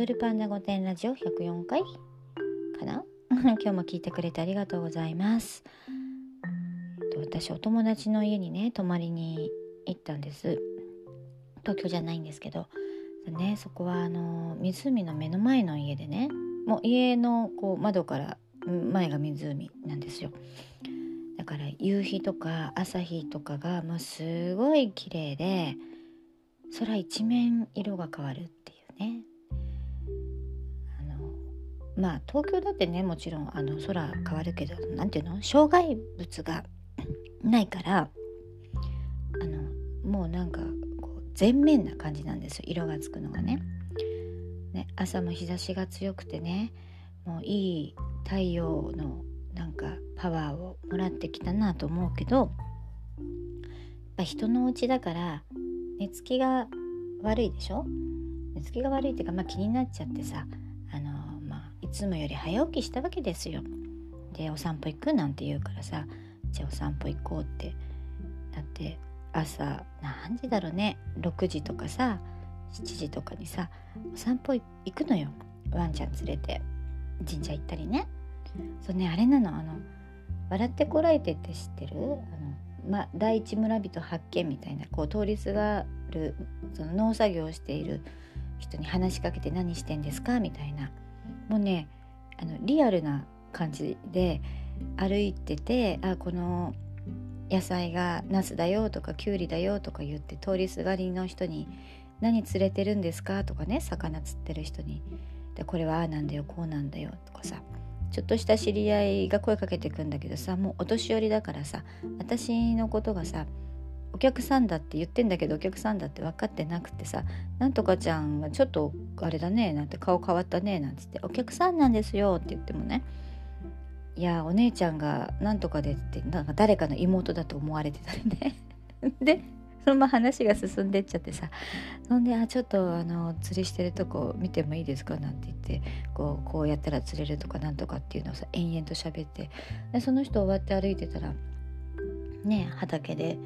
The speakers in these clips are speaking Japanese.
踊るパンダ御殿ラジオ104回かな？今日も聞いてくれてありがとうございます。えっと私お友達の家にね泊まりに行ったんです。東京じゃないんですけど。ねそこはあの湖の目の前の家でねもう家のこう窓から前が湖なんですよ。だから夕日とか朝日とかがもうすごい綺麗で空一面色が変わるっていうね。まあ東京だってねもちろんあの空変わるけど何ていうの？障害物がないからあのもうなんかこう全面な感じなんですよ。色がつくのがね。ね朝も日差しが強くてねもういい太陽のなんかパワーをもらってきたなと思うけどやっぱ人のお家だから寝つきが悪いでしょ？寝つきが悪いっていうか、まあ、気になっちゃってさ、つもより早起きしたわけですよ。でお散歩行くなんて言うからさじゃあお散歩行こうってだって朝何時だろうね6時とかさ7時とかにさお散歩行くのよ。ワンちゃん連れて神社行ったりね。そうねあれなのあの「笑ってこらえて」って知ってる？あのま、第一村人発見みたいなこう通りすがるその農作業をしている人に話しかけて何してんですか？みたいな。もうねあのリアルな感じで歩いててあこの野菜がナスだよとかきゅうりだよとか言って通りすがりの人に「何釣れてるんですか?」とかね魚釣ってる人に「でこれはああなんだよこうなんだよ」とかさちょっとした知り合いが声かけてくんだけどさもうお年寄りだからさ私のことがさお客さんだって言ってんだけどお客さんだって分かってなくてさ「なんとかちゃんがちょっとあれだね」なんて顔変わったねなんつって「お客さんなんですよ」って言ってもね「いやお姉ちゃんがなんとかで」ってなんか誰かの妹だと思われてたりね でそのまま話が進んでっちゃってさそんで「あちょっとあの釣りしてるとこ見てもいいですか?」なんて言ってこうこうやったら釣れるとかなんとかっていうのをさ延々と喋ってでその人終わって歩いてたらね畑で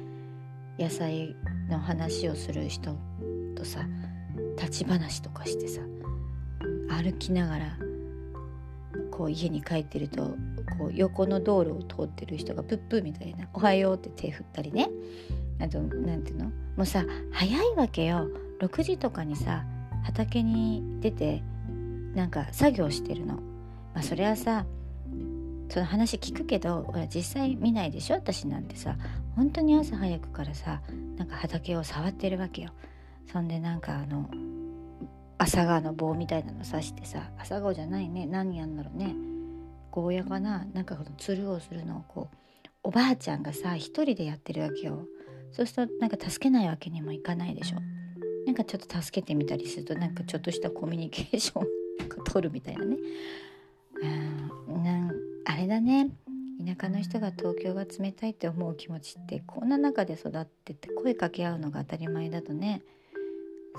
野菜の話をする人とさ立ち話とかしてさ歩きながらこう家に帰ってるとこう横の道路を通ってる人がプップみたいな「おはよう」って手振ったりね。あと何ていうの？もうさ早いわけよ。6時とかにさ畑に出てなんか作業してるの。まあそれはさその話聞くけどほら実際見ないでしょ？私なんてさ本当に朝早くからさなんか畑を触ってるわけよ。そんでなんかあの朝顔の棒みたいなの刺してさ朝顔じゃないね。何やんだろうね。ゴーヤかな。なんかこのつるをするのをこうおばあちゃんがさ一人でやってるわけよ。そうするとなんか助けないわけにもいかないでしょ。なんかちょっと助けてみたりするとなんかちょっとしたコミュニケーション取るみたいなね。うんなんあれだね。田舎の人が東京が冷たいって思う気持ちってこんな中で育ってて声かけ合うのが当たり前だとね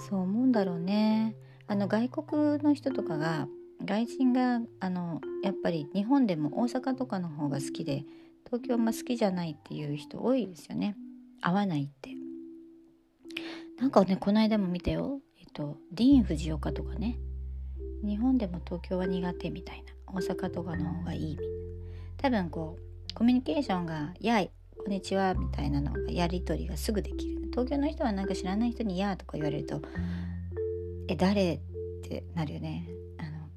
そう思うんだろうね。あの外国の人とかが外人があのやっぱり日本でも大阪とかの方が好きで東京あんま好きじゃないっていう人多いですよね。合わないって。なんかねこの間も見たよ。えっとディーン・フジオカとかね。日本でも東京は苦手みたいな。大阪とかの方がいいみたいな。多分こうコミュニケーションが「やいこんにちは」みたいなのがやり取りがすぐできる東京の人はなんか知らない人に「や」とか言われると「え誰?」ってなるよね。あの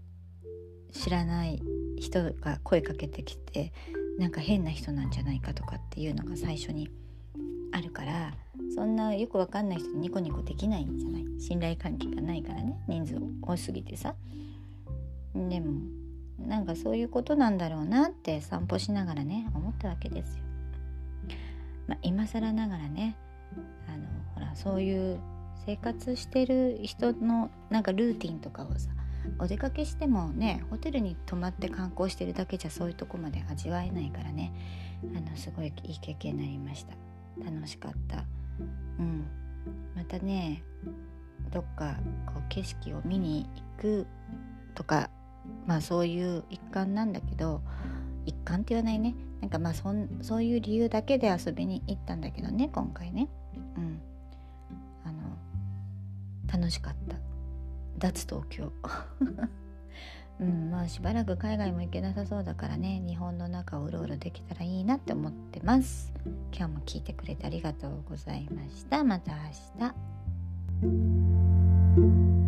知らない人が声かけてきてなんか変な人なんじゃないかとかっていうのが最初にあるからそんなよくわかんない人にニコニコできないんじゃない？信頼関係がないからね人数多すぎてさ。でもなんかそういうことなんだろうなって散歩しながらね思ったわけですよ。まあ、今更ながらねあのほらそういう生活してる人のなんかルーティンとかをさお出かけしてもねホテルに泊まって観光してるだけじゃそういうとこまで味わえないからねあのすごいいい経験になりました。楽しかったうんまたねどっかこう景色を見に行くとかまあそういう一環なんだけど一環って言わないね。なんかまあそんそういう理由だけで遊びに行ったんだけどね今回ね。うん。あの楽しかった。脱東京。うんまあしばらく海外も行けなさそうだからね。日本の中をうろうろできたらいいなって思ってます。今日も聞いてくれてありがとうございました。また明日。